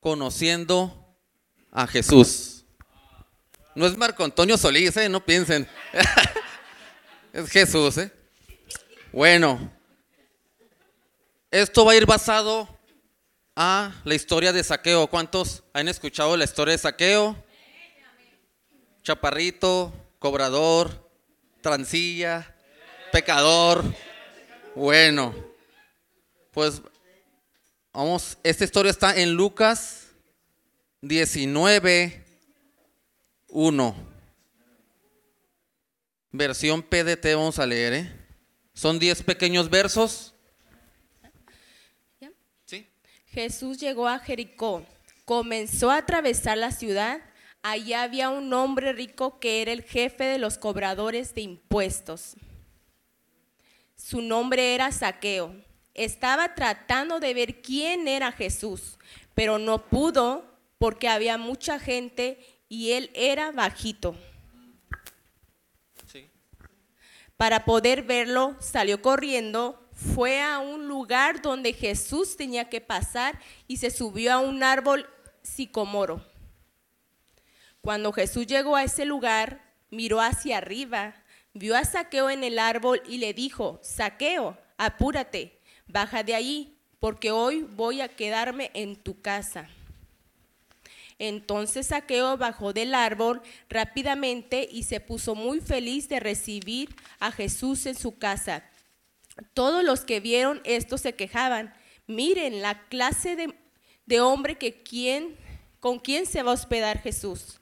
conociendo a Jesús. No es Marco Antonio Solís, ¿eh? no piensen. es Jesús. ¿eh? Bueno, esto va a ir basado a la historia de saqueo. ¿Cuántos han escuchado la historia de saqueo? Chaparrito, cobrador, transilla, pecador. Bueno, pues vamos, esta historia está en Lucas 19, 1. Versión PDT vamos a leer, ¿eh? Son 10 pequeños versos. ¿Sí? Jesús llegó a Jericó, comenzó a atravesar la ciudad. Allí había un hombre rico que era el jefe de los cobradores de impuestos. Su nombre era Saqueo. Estaba tratando de ver quién era Jesús, pero no pudo porque había mucha gente y él era bajito. Para poder verlo, salió corriendo, fue a un lugar donde Jesús tenía que pasar y se subió a un árbol sicomoro. Cuando Jesús llegó a ese lugar, miró hacia arriba, vio a Saqueo en el árbol y le dijo, Saqueo, apúrate, baja de allí, porque hoy voy a quedarme en tu casa. Entonces Saqueo bajó del árbol rápidamente y se puso muy feliz de recibir a Jesús en su casa. Todos los que vieron esto se quejaban. Miren la clase de, hombre que quién, con quién se va a hospedar Jesús.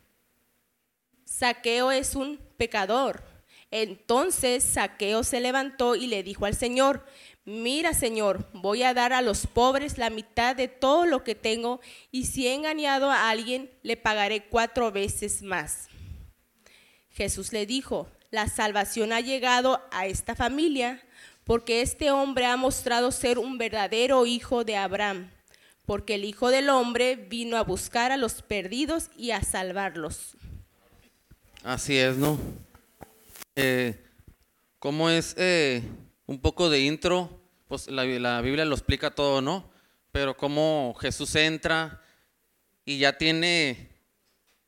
Saqueo es un pecador. Entonces Saqueo se levantó y le dijo al Señor, mira Señor, voy a dar a los pobres la mitad de todo lo que tengo y si he engañado a alguien, le pagaré cuatro veces más. Jesús le dijo, la salvación ha llegado a esta familia porque este hombre ha mostrado ser un verdadero hijo de Abraham, porque el Hijo del Hombre vino a buscar a los perdidos y a salvarlos. Así es, ¿no? Eh, ¿Cómo es eh, un poco de intro? pues la, Biblia lo explica todo, ¿no? Pero cómo Jesús entra y ya tiene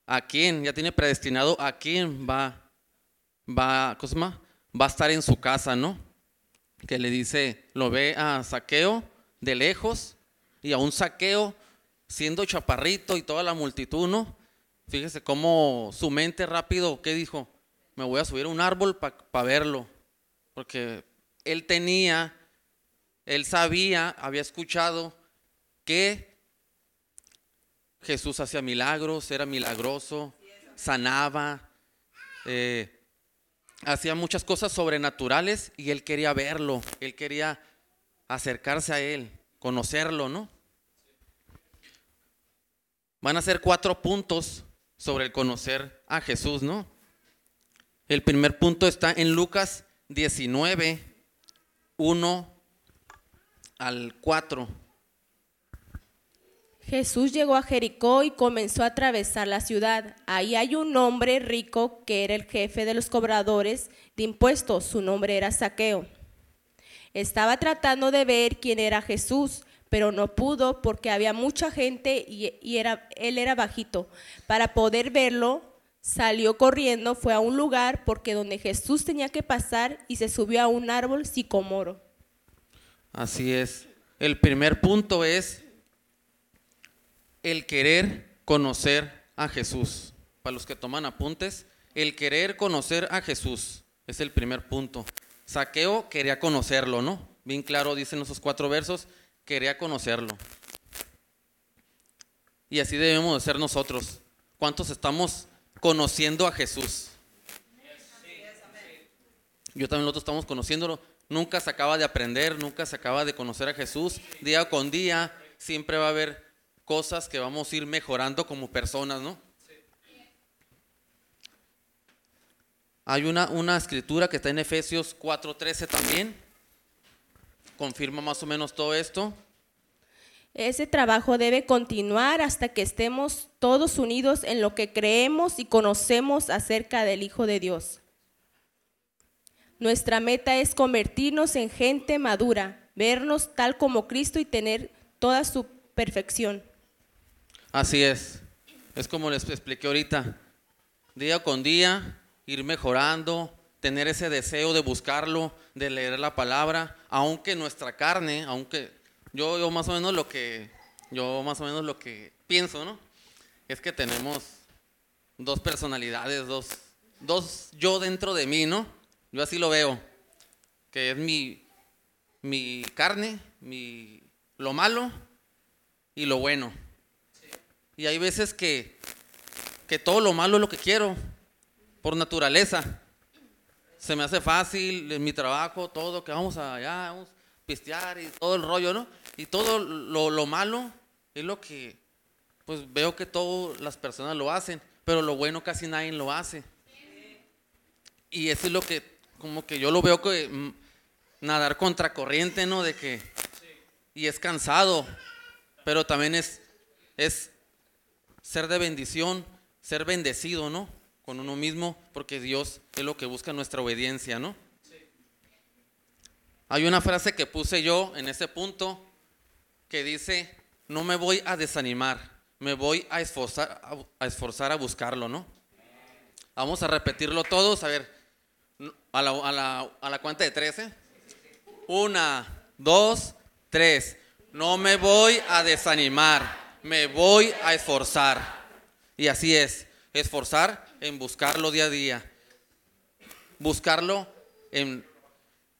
a quién, ya tiene predestinado a quién va, va, Cosma, va a estar en su casa, ¿no? Que le dice, lo ve a Saqueo de lejos y a un Saqueo siendo chaparrito y toda la multitud, ¿no? Fíjese cómo su mente rápido, ¿qué dijo? Me voy a subir a un árbol para verlo, porque él tenía él sabía, había escuchado que Jesús hacía milagros, era milagroso, sanaba, eh, hacía muchas cosas sobrenaturales y él quería verlo, él quería acercarse a él, conocerlo, ¿no? Van a ser cuatro puntos sobre el conocer a Jesús, ¿no? El primer punto está en Lucas 19, 1 al 4. Jesús llegó a Jericó y comenzó a atravesar la ciudad. Ahí hay un hombre rico que era el jefe de los cobradores de impuestos. Su nombre era Saqueo. Estaba tratando de ver quién era Jesús, pero no pudo porque había mucha gente y, era, él era bajito. Para poder verlo, salió corriendo, fue a un lugar porque donde Jesús tenía que pasar y se subió a un árbol sicomoro. Así es. El primer punto es el querer conocer a Jesús. Para los que toman apuntes, el querer conocer a Jesús es el primer punto. Saqueo quería conocerlo, ¿no? Bien claro dicen esos cuatro versos, quería conocerlo. Y así debemos de ser nosotros. ¿Cuántos estamos conociendo a Jesús? Yo también nosotros estamos conociéndolo nunca se acaba de aprender, nunca se acaba de conocer a Jesús. Día con día siempre va a haber cosas que vamos a ir mejorando como personas, ¿no? Hay una, una escritura que está en Efesios 4:13 también. Confirma más o menos todo esto. Ese trabajo debe continuar hasta que estemos todos unidos en lo que creemos y conocemos acerca del Hijo de Dios. Nuestra meta es convertirnos en gente madura, vernos tal como Cristo y tener toda su perfección. Así es. Es como les expliqué ahorita. Día con día, ir mejorando, tener ese deseo de buscarlo, de leer la palabra, aunque nuestra carne, aunque yo, yo más o menos lo que, yo más o menos lo que pienso, ¿no? Es que tenemos dos personalidades, dos, dos yo dentro de mí, ¿no? Yo así lo veo, que es mi, mi carne, mi, lo malo y lo bueno. Y hay veces que, que todo lo malo es lo que quiero, por naturaleza. Se me hace fácil mi trabajo, todo, que vamos allá, vamos a pistear y todo el rollo, ¿no? Y todo lo, lo malo es lo que, pues veo que todas las personas lo hacen, pero lo bueno casi nadie lo hace. Y eso es lo que, como que yo lo veo que mm, nadar contracorriente, ¿no? De que, y es cansado, pero también es, es ser de bendición, ser bendecido, ¿no? Con uno mismo, porque Dios es lo que busca nuestra obediencia, ¿no? Hay una frase que puse yo en ese punto que dice, no me voy a desanimar, me voy a esforzar a, esforzar a buscarlo, ¿no? Vamos a repetirlo todos, a ver, a la, a la, a la cuenta de 13. Una, dos, tres. No me voy a desanimar, me voy a esforzar. Y así es, esforzar en buscarlo día a día. Buscarlo en,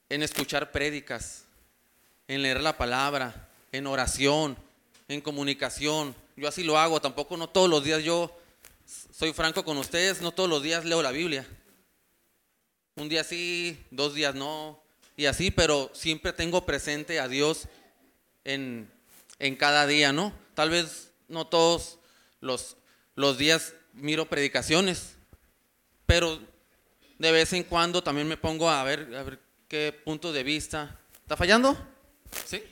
en escuchar prédicas, en leer la palabra, en oración, en comunicación. Yo así lo hago, tampoco no todos los días yo soy franco con ustedes, no todos los días leo la Biblia. Un día sí, dos días no, y así, pero siempre tengo presente a Dios en, en cada día, ¿no? Tal vez no todos los, los días miro predicaciones, pero de vez en cuando también me pongo a ver, a ver qué punto de vista. ¿Está fallando? ¿Sí?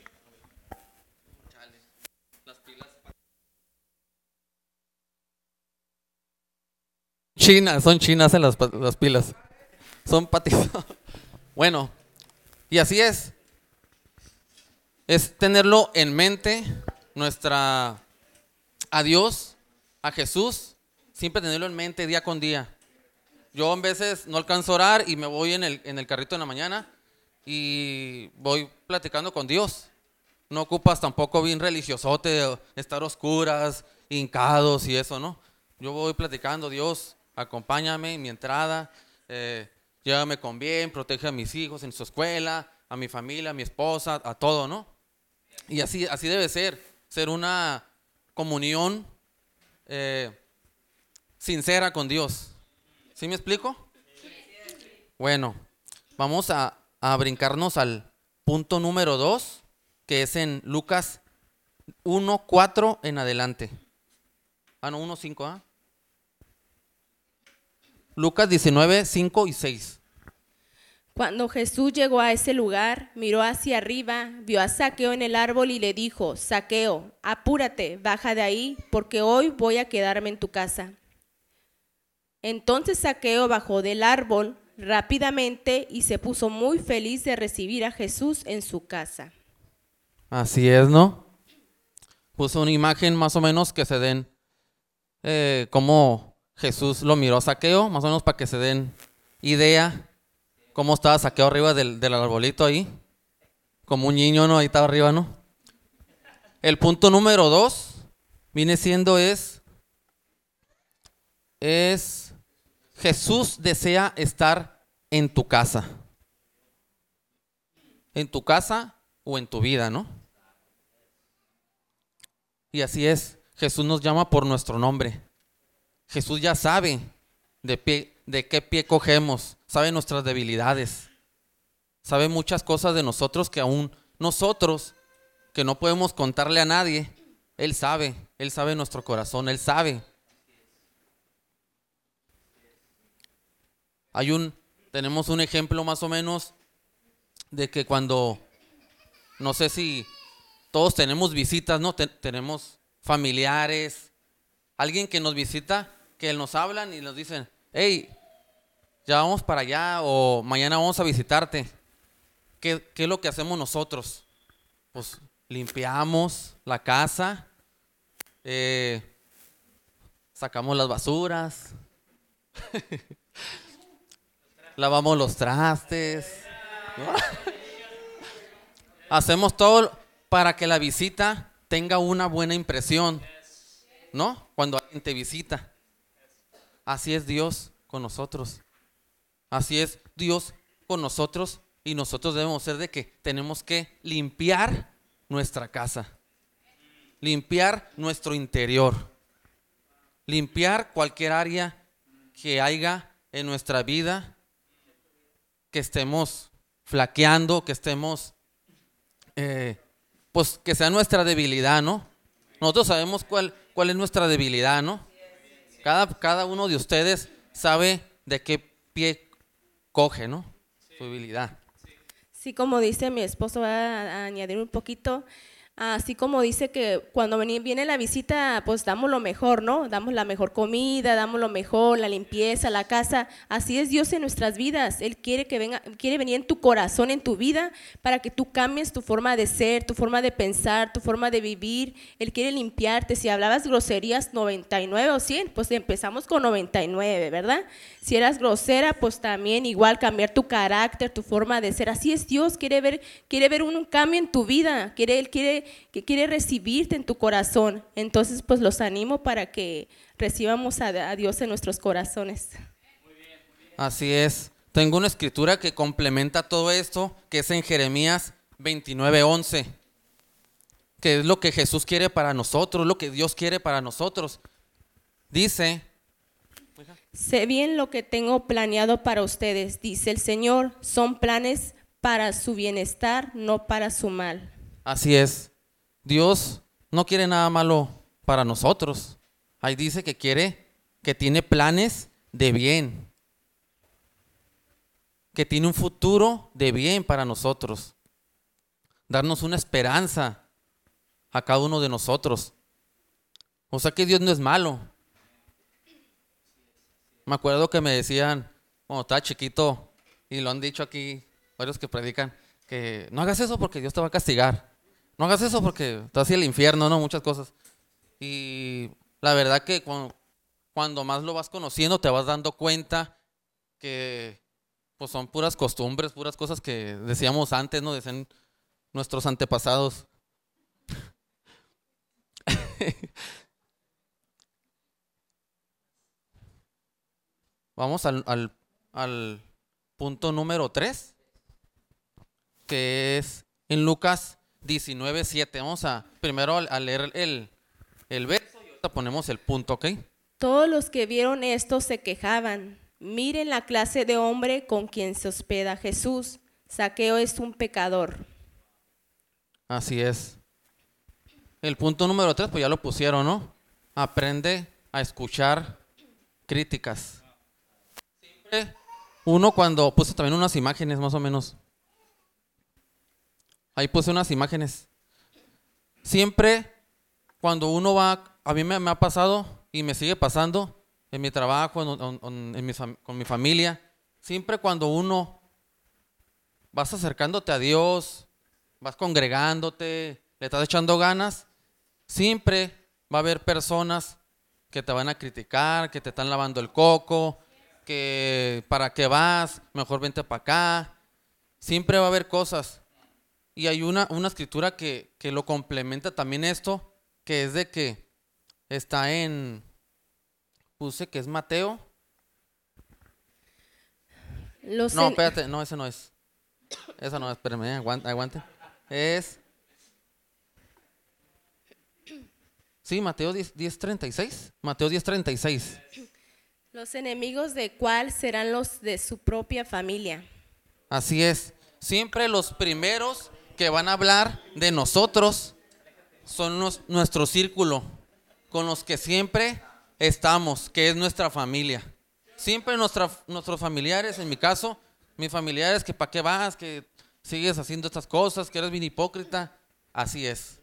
Chinas, son chinas en las, las pilas. Son patitos. Bueno, y así es. Es tenerlo en mente, nuestra, a Dios, a Jesús, siempre tenerlo en mente día con día. Yo a veces no alcanzo a orar y me voy en el, en el carrito en la mañana y voy platicando con Dios. No ocupas tampoco bien religiosote, estar oscuras, hincados y eso, ¿no? Yo voy platicando, Dios, acompáñame en mi entrada, eh, llévame con bien, protege a mis hijos en su escuela, a mi familia, a mi esposa, a todo, ¿no? Y así, así debe ser, ser una comunión eh, sincera con Dios. ¿Sí me explico? Bueno, vamos a, a brincarnos al punto número 2, que es en Lucas 1, 4 en adelante. Ah, no, 1, 5, ¿ah? Lucas 19, 5 y 6. Cuando Jesús llegó a ese lugar, miró hacia arriba, vio a Saqueo en el árbol y le dijo, Saqueo, apúrate, baja de ahí, porque hoy voy a quedarme en tu casa. Entonces Saqueo bajó del árbol rápidamente y se puso muy feliz de recibir a Jesús en su casa. Así es, ¿no? Puso una imagen más o menos que se den eh, cómo Jesús lo miró a Saqueo, más o menos para que se den idea cómo estaba saqueado arriba del, del arbolito ahí. Como un niño, ¿no? Ahí estaba arriba, ¿no? El punto número dos viene siendo es, es Jesús desea estar en tu casa. En tu casa o en tu vida, ¿no? Y así es, Jesús nos llama por nuestro nombre. Jesús ya sabe de pie, de qué pie cogemos, sabe nuestras debilidades, sabe muchas cosas de nosotros que aún nosotros, que no podemos contarle a nadie, Él sabe, Él sabe nuestro corazón, Él sabe. Hay un, tenemos un ejemplo más o menos de que cuando, no sé si todos tenemos visitas, ¿no? tenemos familiares, alguien que nos visita, que nos hablan y nos dicen, hey, ya vamos para allá o mañana vamos a visitarte. ¿Qué, es lo que hacemos nosotros? Pues limpiamos la casa, eh, sacamos las basuras, lavamos los trastes, hacemos todo para que la visita tenga una buena impresión, ¿no? Cuando alguien te visita. Así es Dios con nosotros. Así es Dios con nosotros y nosotros debemos ser de que tenemos que limpiar nuestra casa, limpiar nuestro interior, limpiar cualquier área que haya en nuestra vida que estemos flaqueando, que estemos, eh, pues que sea nuestra debilidad, ¿no? Nosotros sabemos cuál, cuál es nuestra debilidad, ¿no? Cada, cada uno de ustedes sabe de qué pie coge, ¿no? Su debilidad. Sí, como dice mi esposo, va a añadir un poquito. Así como dice que cuando viene la visita, pues damos lo mejor, ¿no? Damos la mejor comida, damos lo mejor, la limpieza, la casa. Así es Dios en nuestras vidas. Él quiere que venga, quiere venir en tu corazón, en tu vida, para que tú cambies tu forma de ser, tu forma de pensar, tu forma de vivir. Él quiere limpiarte. Si hablabas groserías 99 o 100, pues empezamos con 99, ¿verdad? Si eras grosera, pues también igual cambiar tu carácter, tu forma de ser. Así es Dios, quiere ver, quiere ver un, un cambio en tu vida. Quiere, él quiere que quiere recibirte en tu corazón. Entonces, pues los animo para que recibamos a, a Dios en nuestros corazones. Así es. Tengo una escritura que complementa todo esto, que es en Jeremías 29:11, que es lo que Jesús quiere para nosotros, lo que Dios quiere para nosotros. Dice, Sé bien lo que tengo planeado para ustedes, dice el Señor. Son planes para su bienestar, no para su mal. así es, Dios no quiere nada malo para nosotros. Ahí dice que quiere, que tiene planes de bien, que tiene un futuro de bien para nosotros, darnos una esperanza a cada uno de nosotros. O sea que Dios no es malo. Me acuerdo que me decían, cuando estaba chiquito, y lo han dicho aquí varios que predican, que no hagas eso porque Dios te va a castigar. No hagas eso porque te vas a ir al infierno, ¿no? Muchas cosas. Y la verdad que cuando, cuando más lo vas conociendo, te vas dando cuenta que pues son puras costumbres, puras cosas que decíamos antes, ¿no? Decían nuestros antepasados. Vamos al, al, al punto número 3, que es en Lucas 19, 7. Vamos a primero a, leer el, el verso y ahorita ponemos el punto, ¿ok? Todos los que vieron esto se quejaban. Miren la clase de hombre con quien se hospeda Jesús. Saqueo es un pecador. Así es. El punto número 3, pues ya lo pusieron, ¿no? Aprende a escuchar críticas. Siempre uno cuando puse también unas imágenes más o menos. Ahí puse unas imágenes. Siempre cuando uno va, a mí me, ha pasado y me sigue pasando en mi trabajo, en, mi con mi familia, siempre cuando uno vas acercándote a Dios, vas congregándote, le estás echando ganas, siempre va a haber personas que te van a criticar, que te están lavando el coco, que para qué vas, mejor vente para acá. Siempre va a haber cosas. Y hay una, una escritura que, que lo complementa también esto, que es de que está en, puse que es Mateo. Los No, espérate, no, ese no es. Esa no es, espérame, aguante. aguante. Es. Sí, Mateo 10, 10:36. Mateo 10:36. Los enemigos de cuál serán los de su propia familia. Así es. Siempre los primeros que van a hablar de nosotros son nos- nuestro círculo, con los que siempre estamos, que es nuestra familia. Siempre nuestros familiares, en mi caso, mis familiares, que para qué vas, que sigues haciendo estas cosas, que eres bien hipócrita. Así es.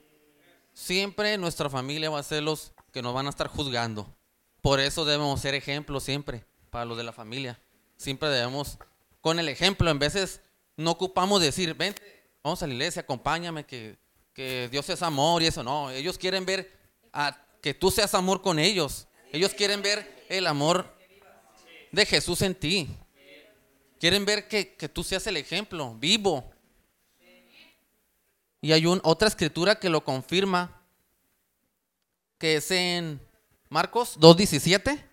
Siempre nuestra familia va a ser los que nos van a estar juzgando. Por eso debemos ser ejemplos siempre para los de la familia. Siempre debemos, con el ejemplo, en veces no ocupamos decir, vente, vamos a la iglesia, acompáñame, que, que Dios es amor y eso. No, ellos quieren ver que tú seas amor con ellos. Ellos quieren ver el amor de Jesús en ti. Quieren ver que, que tú seas el ejemplo vivo. Y hay otra escritura que lo confirma, que es en Marcos 2.17.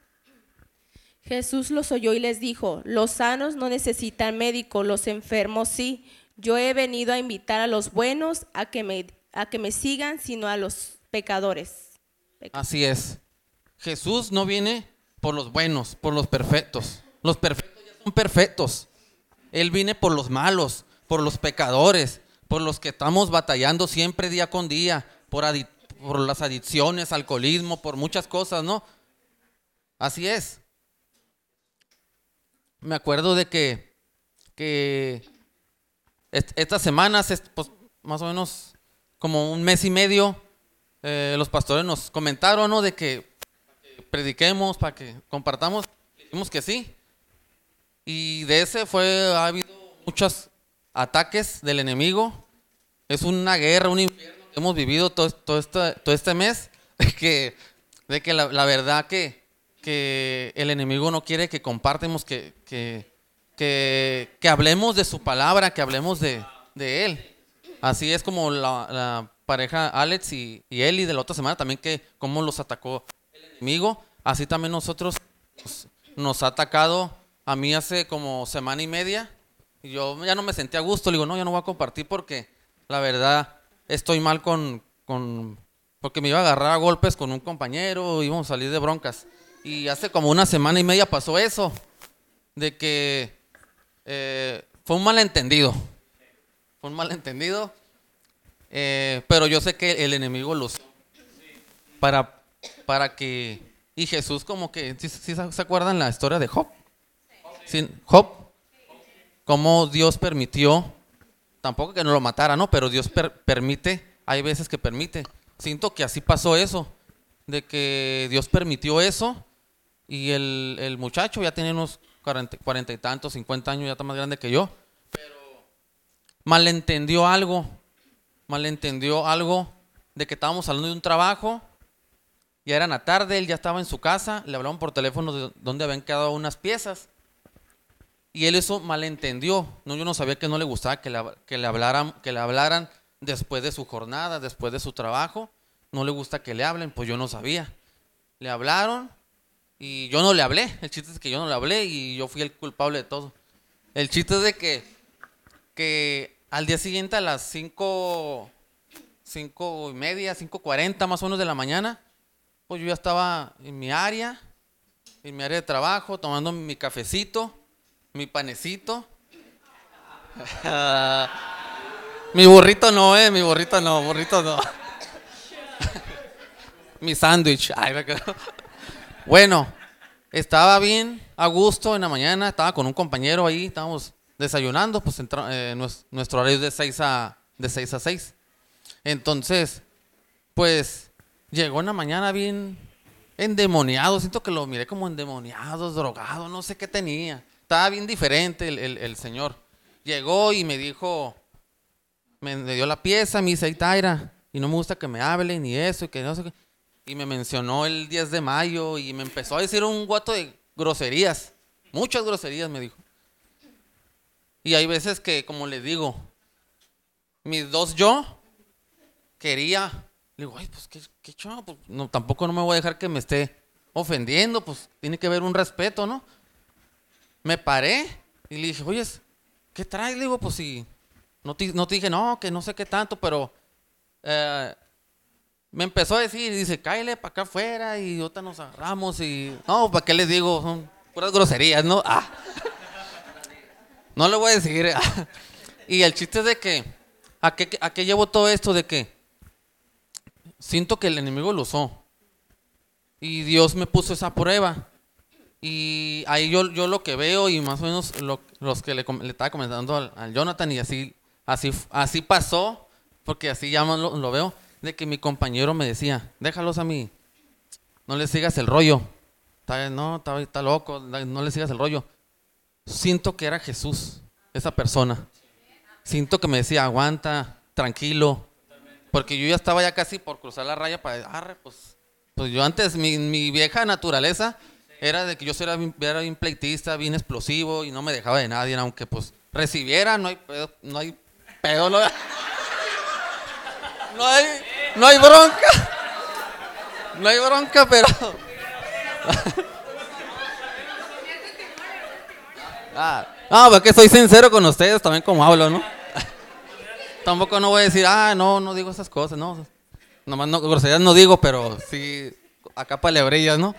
Jesús los oyó y les dijo, los sanos no necesitan médico, los enfermos sí. Yo he venido a invitar a los buenos a que me, a que me sigan, sino a los pecadores. Así es. Jesús no viene por los buenos, por los perfectos. Los perfectos ya son perfectos. Él viene por los malos, por los pecadores, por los que estamos batallando siempre día con día, por, por las adicciones, alcoholismo, por muchas cosas, ¿no? Así es me acuerdo de que, que estas semanas, pues, más o menos como un mes y medio, eh, los pastores nos comentaron, ¿no? De que prediquemos, para que compartamos. Dijimos que sí. Y de ese fue, ha habido muchos ataques del enemigo. Es una guerra, un infierno que hemos vivido todo, todo, este, todo este mes. Que, de que la verdad que, que el enemigo no quiere que compartamos, que, que, que, hablemos de su palabra, que hablemos de, Él. Así es como la, pareja Alex y, y, Eli de la otra semana también, que cómo los atacó el enemigo. Así también nosotros nos, ha atacado a mí hace como semana y media. Y yo ya no me sentía a gusto. Le digo, no, ya no voy a compartir porque la verdad estoy mal con, con porque me iba a agarrar a golpes con un compañero, íbamos a salir de broncas. Y hace como una semana y media pasó eso, de que eh, fue un malentendido. Fue un malentendido, eh, pero yo sé que el enemigo lo para, para que... Y Jesús como que, ¿sí, se acuerdan la historia de Job? ¿Sí? Job, cómo Dios permitió, tampoco que no lo matara, ¿no? Pero Dios permite, hay veces que permite. Siento que así pasó eso, de que Dios permitió eso y el, el muchacho ya tiene unos cuarenta, y tantos, cincuenta años, ya está más grande que yo. Pero malentendió algo, malentendió algo de que estábamos hablando de un trabajo. Ya era la tarde, él ya estaba en su casa, le hablaban por teléfono de dónde habían quedado unas piezas. Y él eso malentendió. No, yo no sabía que no le gustaba que le, hablaran, que le hablaran después de su jornada, después de su trabajo. No le gusta que le hablen, pues yo no sabía. Le hablaron y yo no le hablé. El chiste es que yo no le hablé y yo fui el culpable de todo. El chiste es de que, que al día siguiente a las 5, cinco y media, 5.40 más o menos de la mañana, pues yo ya estaba en mi área, en mi área de trabajo, tomando mi cafecito, mi panecito. mi burrito no, eh, mi burrito no, burrito no. mi sándwich. Ay, me. Bueno, estaba bien, a gusto en la mañana, estaba con un compañero ahí, estábamos desayunando, pues eh, nuestro horario es de 6 a, de 6 a 6. Entonces, pues llegó en la mañana bien endemoniado, siento que lo miré como endemoniado, drogado, no sé qué tenía. Estaba bien diferente el, el, señor. Llegó y me dijo, me, dio la pieza, me dice, Taira, y no me gusta que me hablen ni eso, y que no sé qué y me mencionó el 10 de mayo y me empezó a decir un guato de groserías. Muchas groserías me dijo. Y hay veces que, como le digo, mis dos yo quería, le digo, ay, pues qué, qué pues no, tampoco no me voy a dejar que me esté ofendiendo, pues tiene que haber un respeto, ¿no? Me paré y le dije, oye, ¿qué traes? Le digo, pues si no te, no te dije, no, que no sé qué tanto, pero eh, me empezó a decir, dice, cállale para acá afuera y ahorita nos agarramos y... No, ¿para qué les digo? Son puras groserías, ¿no? Ah. No le voy a decir. Ah. Y el chiste es de que, ¿a qué, ¿a qué llevo todo esto? De que siento que el enemigo lo usó. Y Dios me puso esa prueba. Y ahí yo, yo lo que veo y más o menos lo, los que le, le, estaba comentando al, Jonathan y así, así, así pasó, porque así ya lo, lo veo de que mi compañero me decía, déjalos a mí, no le sigas el rollo. No, está, está loco, no le sigas el rollo. Siento que era Jesús, esa persona. Siento que me decía, aguanta, tranquilo. Porque yo ya estaba ya casi por cruzar la raya para, arre, pues, Pues yo antes, mi, mi vieja naturaleza era de que yo era bien, era pleitista, bien explosivo y no me dejaba de nadie, aunque pues recibiera, no hay pedo, no hay pedo, no hay, no hay bronca, no hay bronca, pero... Ah, no, porque soy sincero con ustedes también como hablo, ¿no? Tampoco no voy a decir, ah, no, no digo esas cosas, no. Nomás no, groserías no digo, pero sí, acá palebrillas, ¿no?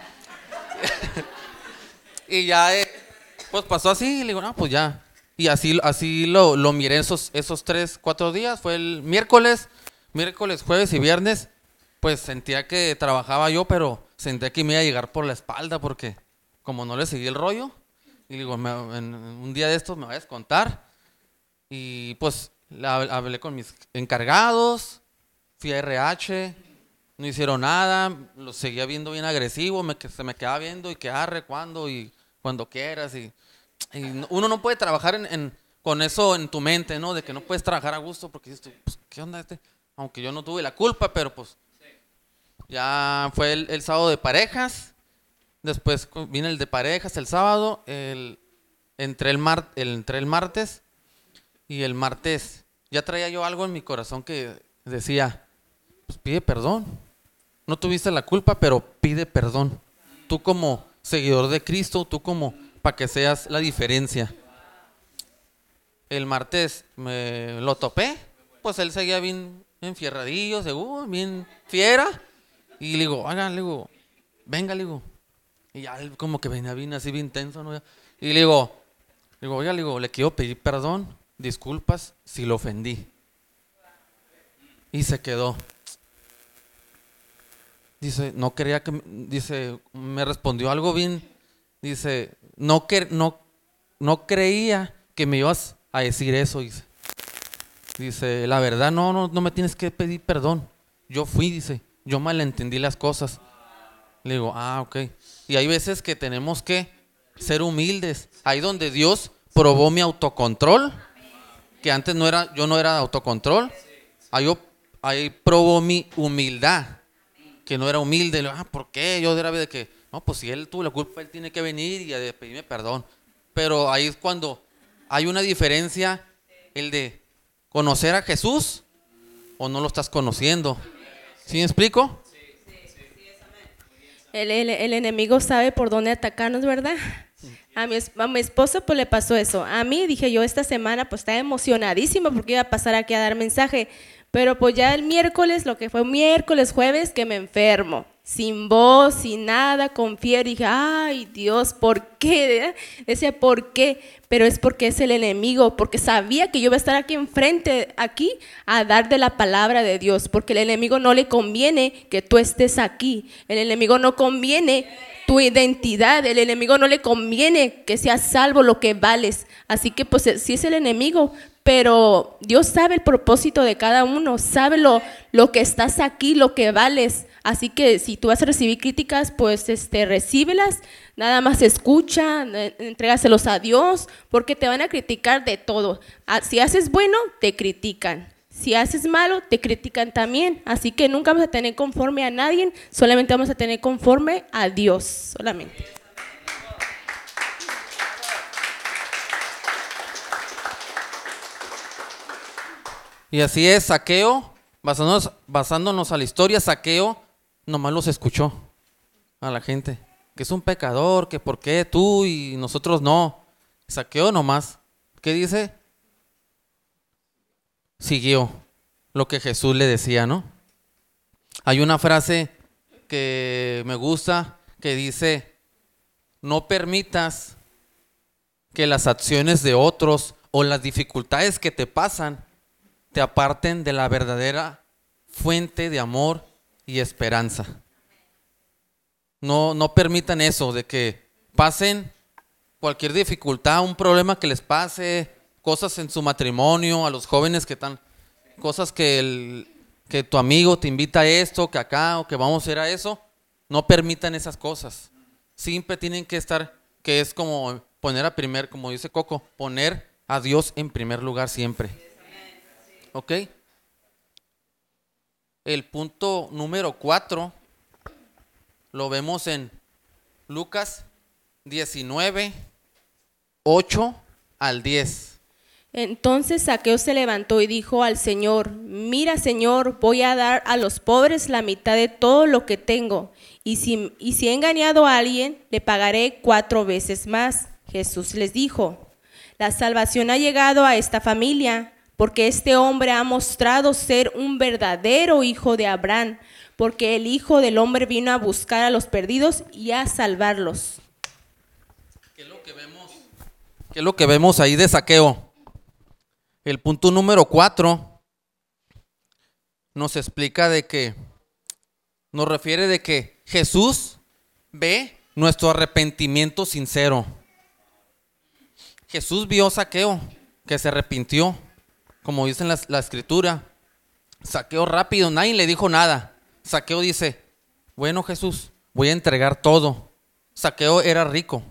y ya, eh, pues pasó así, y le digo, no, pues ya. Y así, así lo, lo miré esos, esos tres, cuatro días. Fue el miércoles, miércoles, jueves y viernes. Pues sentía que trabajaba yo, pero sentía que me iba a llegar por la espalda porque como no le seguí el rollo. Y digo, me- en- un día de estos me vayas a contar. Y pues hablé con mis encargados, fui a RH, no hicieron nada, lo seguía viendo bien agresivo, me, se me quedaba viendo y que arre cuando y cuando quieras. Y, y no- uno no puede trabajar con eso en tu mente, ¿no? De que no puedes trabajar a gusto porque dices, pues, ¿qué onda este? Aunque yo no tuve la culpa, pero pues ya fue el, el sábado de parejas, después vine el de parejas el sábado, el, entré, el mar, el, el martes y el martes ya traía yo algo en mi corazón que decía, pues pide perdón. No tuviste la culpa, pero pide perdón. Tú como seguidor de Cristo, tú como para que seas la diferencia. El martes me lo topé, pues él seguía bien enfierradillo, seguro, bien fiera. Y le digo, oiga, le digo, venga, le digo. Y ya como que venía bien así, bien tenso, ¿no? Y le digo, digo, oiga, le digo, le quiero pedir perdón, disculpas si lo ofendí. Y se quedó. Dice, no quería que, dice, me respondió algo bien. Dice, no, no, no creía que me ibas a decir eso. Dice, dice la verdad, no, no, no me tienes que pedir perdón. Yo fui, dice, yo malentendí las cosas. Le digo, ah, ok. Y hay veces que tenemos que ser humildes. Ahí donde Dios probó mi autocontrol, que antes no era, yo no era de autocontrol. Ahí, ahí probó mi humildad, que no era humilde. Le ah, ¿por qué? Yo era de que, no, pues si él tuvo la culpa, él tiene que venir y a pedirme perdón. Pero ahí es cuando hay una diferencia, el de conocer a Jesús o no lo estás conociendo. ¿Sí me explico? El, el- el enemigo sabe por dónde atacarnos, ¿verdad? A mi, a mi esposo pues le pasó eso. A mí dije yo esta semana pues estaba emocionadísima porque iba a pasar aquí a dar mensaje. Pero pues ya el miércoles, lo que fue miércoles, jueves, que me enfermo. Sin voz, sin nada, con fiebre. Dije, ay Dios, ¿por qué? Decía, ¿por qué? Pero es porque es el enemigo, porque sabía que yo iba a estar aquí enfrente, aquí, a dar de la palabra de Dios. Porque el enemigo no le conviene que tú estés aquí. El enemigo no conviene tu identidad. El enemigo no le conviene que seas salvo lo que vales. Así que pues sí es el enemigo, pero Dios sabe el propósito de cada uno, sabe lo, lo que estás aquí, lo que vales. Así que si tú vas a recibir críticas, pues este, recíbelas, nada más escucha, entrégaselos a Dios, porque te van a criticar de todo. Ah, Si haces bueno, te critican. Si haces malo, te critican también. Así que nunca vamos a tener conforme a nadie, solamente vamos a tener conforme a Dios, solamente. Y así es, Saqueo, basándonos, basándonos a la historia, Saqueo nomás los escuchó a la gente. Que es un pecador, que por qué tú y nosotros no. Saqueo nomás. ¿Qué dice? Siguió lo que Jesús le decía, ¿no? Hay una frase que me gusta que dice, no permitas que las acciones de otros o las dificultades que te pasan te aparten de la verdadera fuente de amor y esperanza. No, no permitan eso, de que pasen cualquier dificultad, un problema que les pase, cosas en su matrimonio, a los jóvenes que están, cosas que, que tu amigo te invita a esto, que acá, o que vamos a ir a eso, no permitan esas cosas. Siempre tienen que estar, que es como poner a primer, como dice Coco, poner a Dios en primer lugar siempre. ¿Ok? El punto número cuatro lo vemos en Lucas 19, 8 al 10. Entonces Saqueo se levantó y dijo al Señor, mira Señor, voy a dar a los pobres la mitad de todo lo que tengo, y si, y si he engañado a alguien, le pagaré cuatro veces más. Jesús les dijo, la salvación ha llegado a esta familia, porque este hombre ha mostrado ser un verdadero hijo de Abraham, porque el Hijo del Hombre vino a buscar a los perdidos y a salvarlos. ¿Qué es lo que vemos? ¿Qué es lo que vemos ahí de saqueo? El punto número cuatro nos explica de que, nos refiere de que Jesús ve nuestro arrepentimiento sincero. Jesús vio saqueo, que se arrepintió, como dice la, escritura. Saqueo rápido, nadie le dijo nada. Saqueo dice, bueno Jesús, voy a entregar todo. Saqueo era rico,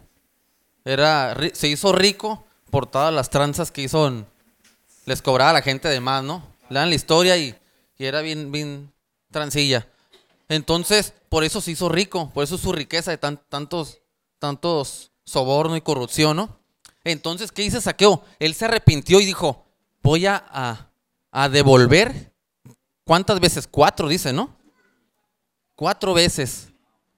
era, se hizo rico por todas las tranzas que hizo les cobraba a la gente de más, ¿no? Le dan la historia y, era bien, bien transilla. Entonces, por eso se hizo rico, por eso su riqueza de tantos, tantos soborno y corrupción, ¿no? Entonces, ¿qué dice Saqueo? Él se arrepintió y dijo, voy a, a devolver. ¿Cuántas veces? Cuatro, dice, ¿no? Cuatro veces.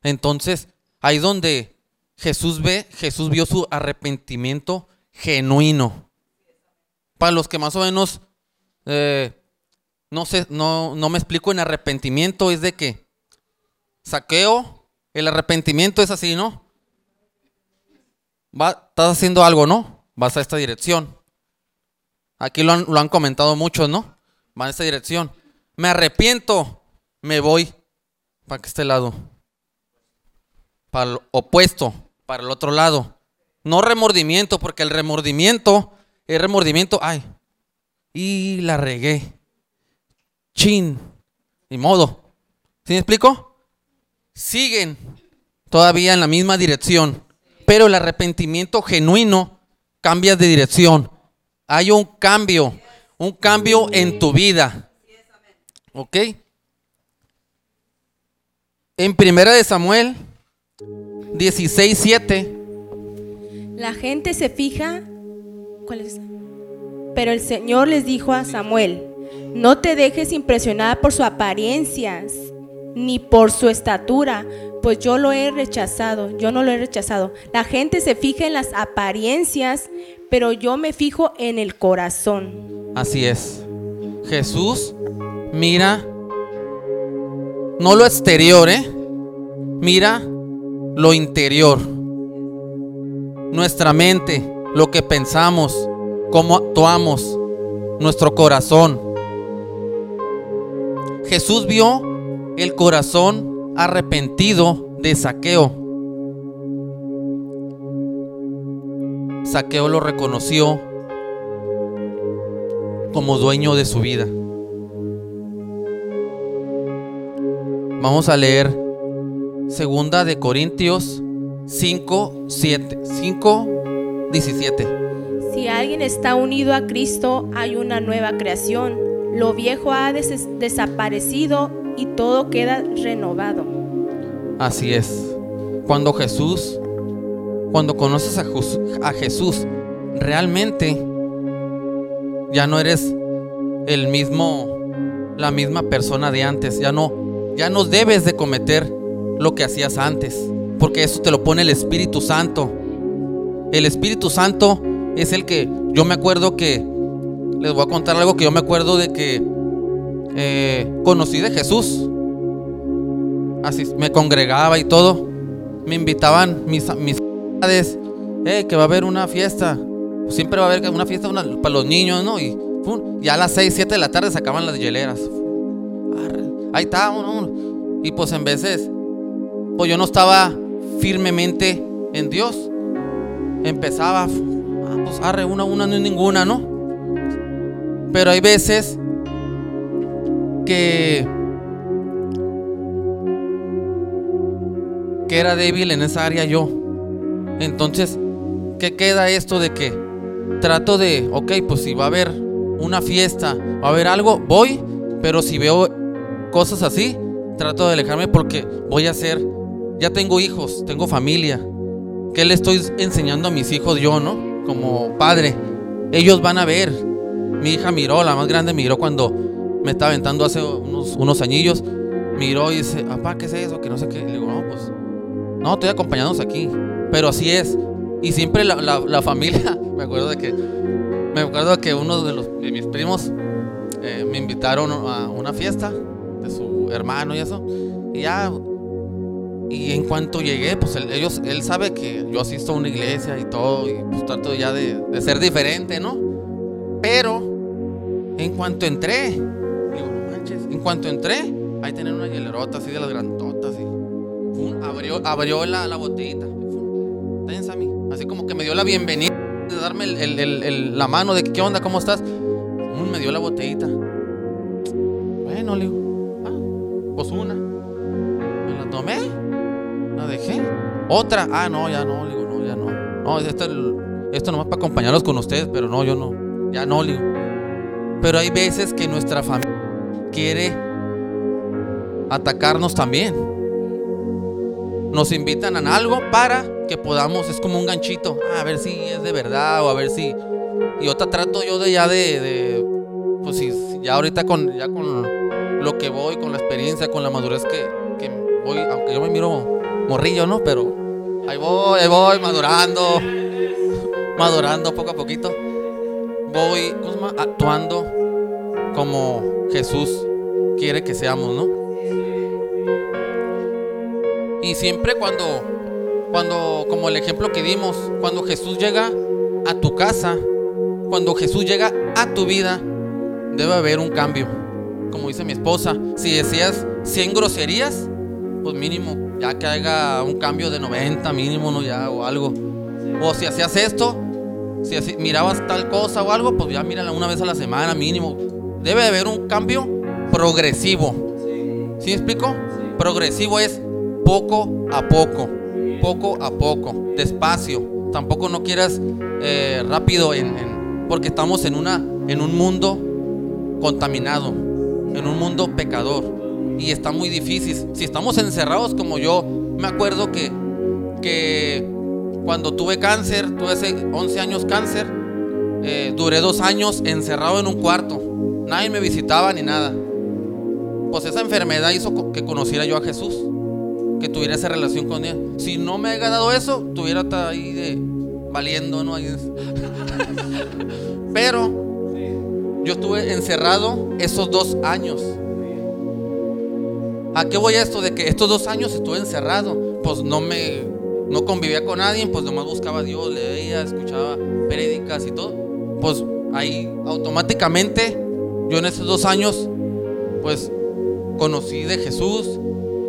Entonces, ahí donde Jesús ve, Jesús vio su arrepentimiento genuino para los que más o menos eh, no, sé, no, no me explico en arrepentimiento, es de que saqueo, el arrepentimiento es así, ¿no? Estás haciendo algo, ¿no? Vas a esta dirección. Aquí lo han, lo han comentado muchos, ¿no? Va a esta dirección. Me arrepiento, me voy para este lado. Para el opuesto, para el otro lado. No remordimiento, porque el remordimiento el remordimiento, ay, y la regué. Chin, ni modo. ¿Sí me explico? Siguen todavía en la misma dirección, pero el arrepentimiento genuino cambia de dirección. Hay un cambio, un cambio en tu vida. ¿Ok? En primera de Samuel 16, 7. La gente se fija pero el Señor les dijo a Samuel, no te dejes impresionar por su apariencia, ni por su estatura, pues yo lo he rechazado, yo no lo he rechazado. La gente se fija en las apariencias, pero yo me fijo en el corazón. Así es. Jesús mira no lo exterior, ¿eh? Mira lo interior. Nuestra mente, lo que pensamos, cómo actuamos, nuestro corazón. Jesús vio el corazón arrepentido de Saqueo. Saqueo lo reconoció como dueño de su vida. Vamos a leer Segunda de Corintios 5, 7, 5, 17. Si alguien está unido a Cristo, hay una nueva creación. Lo viejo ha desaparecido y todo queda renovado. Así es. Cuando Jesús, cuando conoces a, Jesús, realmente ya no eres el mismo, la misma persona de antes. Ya no, ya no debes de cometer lo que hacías antes, porque eso te lo pone el Espíritu Santo. El Espíritu Santo es el que yo me acuerdo que, les voy a contar algo que yo me acuerdo de que eh, conocí de Jesús. Así me congregaba y todo. Me invitaban mis mis eh, que va a haber una fiesta. Siempre va a haber una fiesta para los niños, ¿no? Y ya a las 6, 7 de la tarde se acaban las hieleras. Ahí está, uno, Y pues en veces, pues yo no estaba firmemente en Dios empezaba, ah, pues arre, una, una, no es ninguna, ¿no? Pero hay veces que, que era débil en esa área yo. Entonces, ¿qué queda esto de que trato de, ok, pues si va a haber una fiesta, va a haber algo, voy, pero si veo cosas así, trato de alejarme porque voy a ser ya tengo hijos, tengo familia. ¿Qué le estoy enseñando a mis hijos yo, no? Como padre. Ellos van a ver. Mi hija miró, la más grande miró cuando me estaba aventando hace unos, unos añillos. Miró y dice, papá, ¿qué es eso? Que no sé qué. Le digo, no, pues, no, estoy acompañándonos aquí. Pero así es. Y siempre la, la- la familia, me acuerdo de que, me acuerdo que uno de, los, de mis primos eh, me invitaron a una fiesta de su hermano y eso. Y ya, y en cuanto llegué, pues él, ellos, él sabe que yo asisto a una iglesia y todo, y pues trato ya de, de ser diferente, ¿no? Pero, en cuanto entré, cuanto entré, ahí tenían una hielerota así de las grandotas y abrió, abrió la, la botellita. Bien, Sammy. Así como que me dio la bienvenida de darme la mano de qué onda, cómo estás. Me dio la botellita. Bueno, le digo, ah, pues una. Me la tomé, la dejé. Otra, ah, no, ya no, le no, ya no. No, esto, esto nomás para acompañarlos con ustedes, pero no, yo no. Ya no, le digo. Pero hay veces que nuestra familia quiere atacarnos también. Nos invitan a algo para que podamos, es como un ganchito, a ver si es de verdad o a ver si... Y otra trato yo de ya de, pues si, ya ahorita con, ya con lo que voy, con la experiencia, con la madurez que, voy, aunque yo me miro morrillo, ¿no? Pero ahí voy, ahí voy, madurando, madurando poco a poquito. Voy. Actuando como Jesús quiere que seamos, ¿no? Y siempre cuando, cuando, como el ejemplo que dimos, cuando Jesús llega a tu casa, cuando Jesús llega a tu vida, debe haber un cambio. Como dice mi esposa, si decías 100 groserías, pues mínimo, ya que haga un cambio de 90 mínimo, ¿no? Ya, o algo. O si hacías esto, si mirabas tal cosa o algo, pues ya mírala una vez a la semana mínimo. Debe de haber un cambio progresivo. ¿Sí me explico? Progresivo es poco a poco, poco a poco, despacio. Tampoco no quieras eh, rápido en- porque estamos en una en un mundo contaminado, en un mundo pecador y está muy difícil. Si estamos encerrados como yo, me acuerdo que que cuando tuve cáncer, tuve hace 11 años cáncer, eh, duré dos años encerrado en un cuarto. Nadie me visitaba ni nada. Pues esa enfermedad hizo que conociera yo a Jesús, que tuviera esa relación con Él. Si no me haya dado eso, tuviera ahí de valiendo, ¿no? Pero yo estuve encerrado esos dos años. ¿A qué voy a esto? De que estos dos años estuve encerrado. Pues no me, no convivía con nadie, pues nomás buscaba a Dios, leía, escuchaba prédicas y todo. Pues ahí automáticamente yo en esos dos años, pues conocí de Jesús,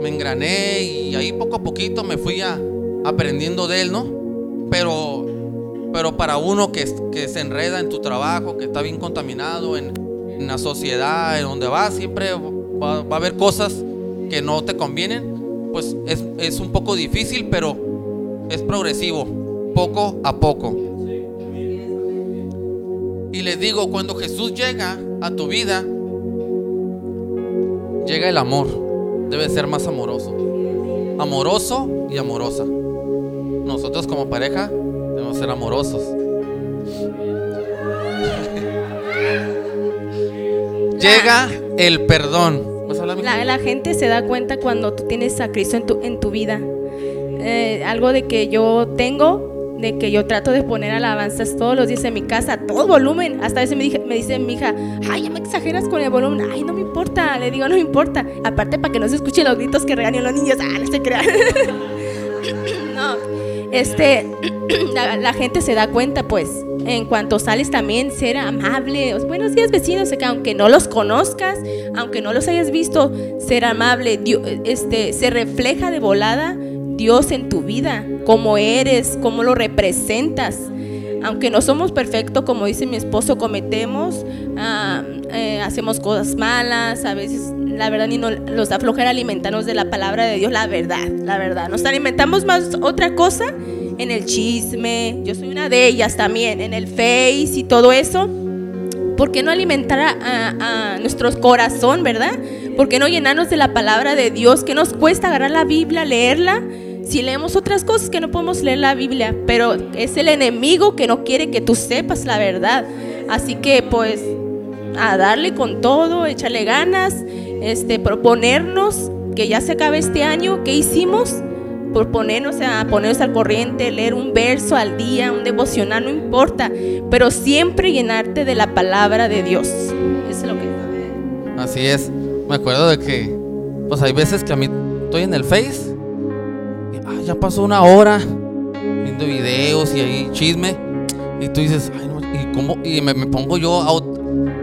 me engrané y ahí poco a poquito me fui a- aprendiendo de Él, ¿no? Pero, pero para uno que, que se enreda en tu trabajo, que está bien contaminado en, en la sociedad, en donde va, siempre va, va a haber cosas que no te convienen, pues es, es un poco difícil, pero es progresivo, poco a poco. Y les digo, cuando Jesús llega a tu vida, llega el amor. Debe ser más amoroso. Amoroso y amorosa. Nosotros como pareja debemos ser amorosos. Llega el perdón. La gente se da cuenta cuando tú tienes a Cristo en tu, en tu vida. Eh, algo de que yo tengo, de que yo trato de poner alabanzas todos los días en mi casa, todo volumen. Hasta a veces me, dije- me dice mi hija, ay, ya me exageras con el volumen. Ay, no me importa. Le digo, no me importa. Aparte, para que no se escuchen los gritos que regañan los niños. Ah, no se crean. no, este, la, la gente se da cuenta, pues, en cuanto sales también, ser amable. Buenos días, vecinos, que aunque no los conozcas, aunque no los hayas visto, ser amable, Dio- este, se refleja de volada Dios en tu vida, cómo eres, cómo lo representas. Aunque no somos perfectos, como dice mi esposo, cometemos, ah, eh, hacemos cosas malas, a veces la verdad ni no- nos da flojera alimentarnos de la palabra de Dios, la verdad, la verdad. Nos alimentamos más otra cosa en el chisme, yo soy una de ellas también, en el face y todo eso. ¿Por qué no alimentar a, a- a nuestro corazón, verdad? ¿Por qué no llenarnos de la palabra de Dios? ¿Qué nos cuesta agarrar la Biblia, leerla? Si leemos otras cosas que no podemos leer la Biblia, pero es el enemigo que no quiere que tú sepas la verdad. Así que pues a darle con todo, echarle ganas, este, proponernos que ya se acabe este año, ¿qué hicimos? Proponernos a ponernos al corriente, leer un verso al día, un devocional, no importa, pero siempre llenarte de la palabra de Dios. Eso es lo que... Así es. Me acuerdo de que, pues hay veces que a mí estoy en el Face, ah, ya pasó una hora viendo videos y ahí chisme, y tú dices, ay, no, y, cómo, y me, me pongo yo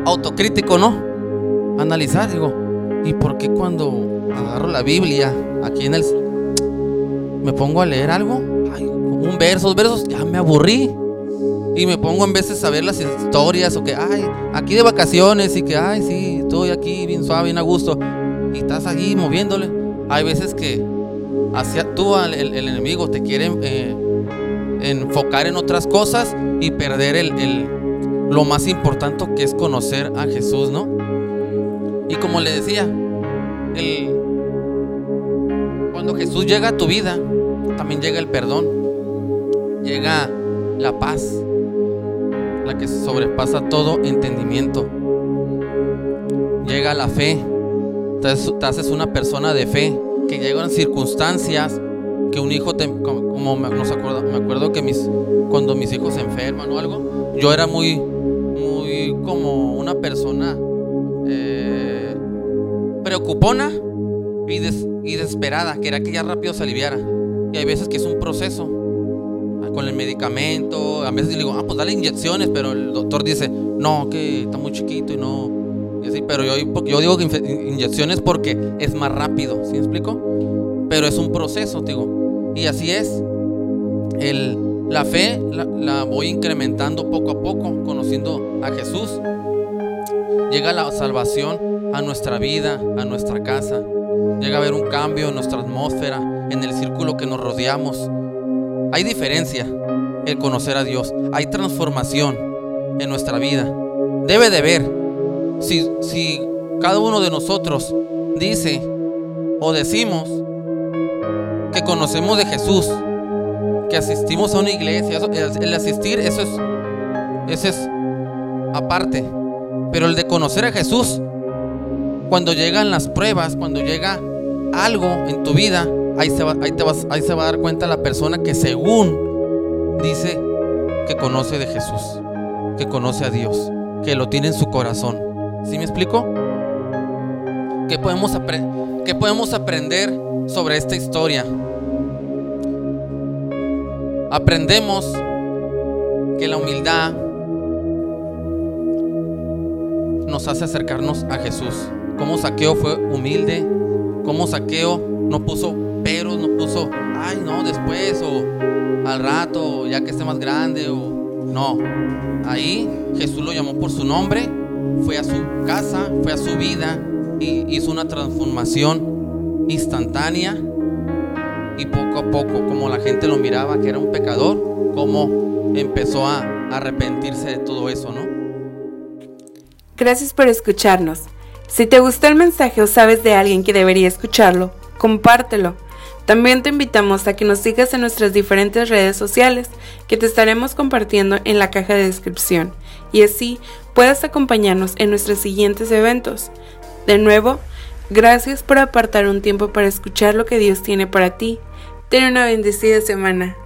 autocrítico, ¿no? Analizar, digo, ¿y por qué cuando agarro la Biblia aquí en el... me pongo a leer algo? Ay, un verso, dos versos, ya me aburrí. Y me pongo en veces a ver las historias o que, ay, aquí de vacaciones y que, ay, sí, estoy aquí bien suave, bien a gusto. Y estás ahí moviéndole. Hay veces que hacia tú, el, enemigo, te quiere eh, enfocar en otras cosas y perder el, el, lo más importante que es conocer a Jesús, ¿no? Y como le decía, el, cuando Jesús llega a tu vida, también llega el perdón, llega la paz, la que sobrepasa todo entendimiento. Llega la fe, te, haces una persona de fe, que llegan circunstancias que un hijo, te, como me, acuerdo, me acuerdo que mis, cuando mis hijos se enferman o algo, yo era muy, muy como una persona eh, preocupona y, y desesperada, que era que ya rápido se aliviara. Y hay veces que es un proceso con el medicamento. A veces le digo, ah, pues dale inyecciones, pero el doctor dice, no, que está muy chiquito y no. Y así, pero yo, digo que inyecciones porque es más rápido, ¿sí me explico? Pero es un proceso, digo. Y así es. El, la fe la, la voy incrementando poco a poco, conociendo a Jesús. Llega la salvación a nuestra vida, a nuestra casa. Llega a haber un cambio en nuestra atmósfera, en el círculo que nos rodeamos hay diferencia en conocer a Dios. Hay transformación en nuestra vida. Debe de ver. Si, cada uno de nosotros dice o decimos que conocemos de Jesús, que asistimos a una iglesia, el asistir, eso es, eso es aparte. Pero el de conocer a Jesús, cuando llegan las pruebas, cuando llega algo en tu vida, ahí se, ahí, te vas, ahí se va a dar cuenta la persona que según dice que conoce de Jesús, que conoce a Dios, que lo tiene en su corazón. ¿Sí me explico? ¿Qué podemos, podemos aprender sobre esta historia? Aprendemos que la humildad nos hace acercarnos a Jesús. Como Saqueo fue humilde, como Saqueo no puso pero no puso, ay, no, después o al rato, ya que esté más grande o no. Ahí Jesús lo llamó por su nombre, fue a su casa, fue a su vida y hizo una transformación instantánea y poco a poco, como la gente lo miraba que era un pecador, como empezó a arrepentirse de todo eso, ¿no? Gracias por escucharnos. Si te gustó el mensaje o sabes de alguien que debería escucharlo, compártelo. También te invitamos a que nos sigas en nuestras diferentes redes sociales que te estaremos compartiendo en la caja de descripción y así puedas acompañarnos en nuestros siguientes eventos. De nuevo, gracias por apartar un tiempo para escuchar lo que Dios tiene para ti. Ten una bendecida semana.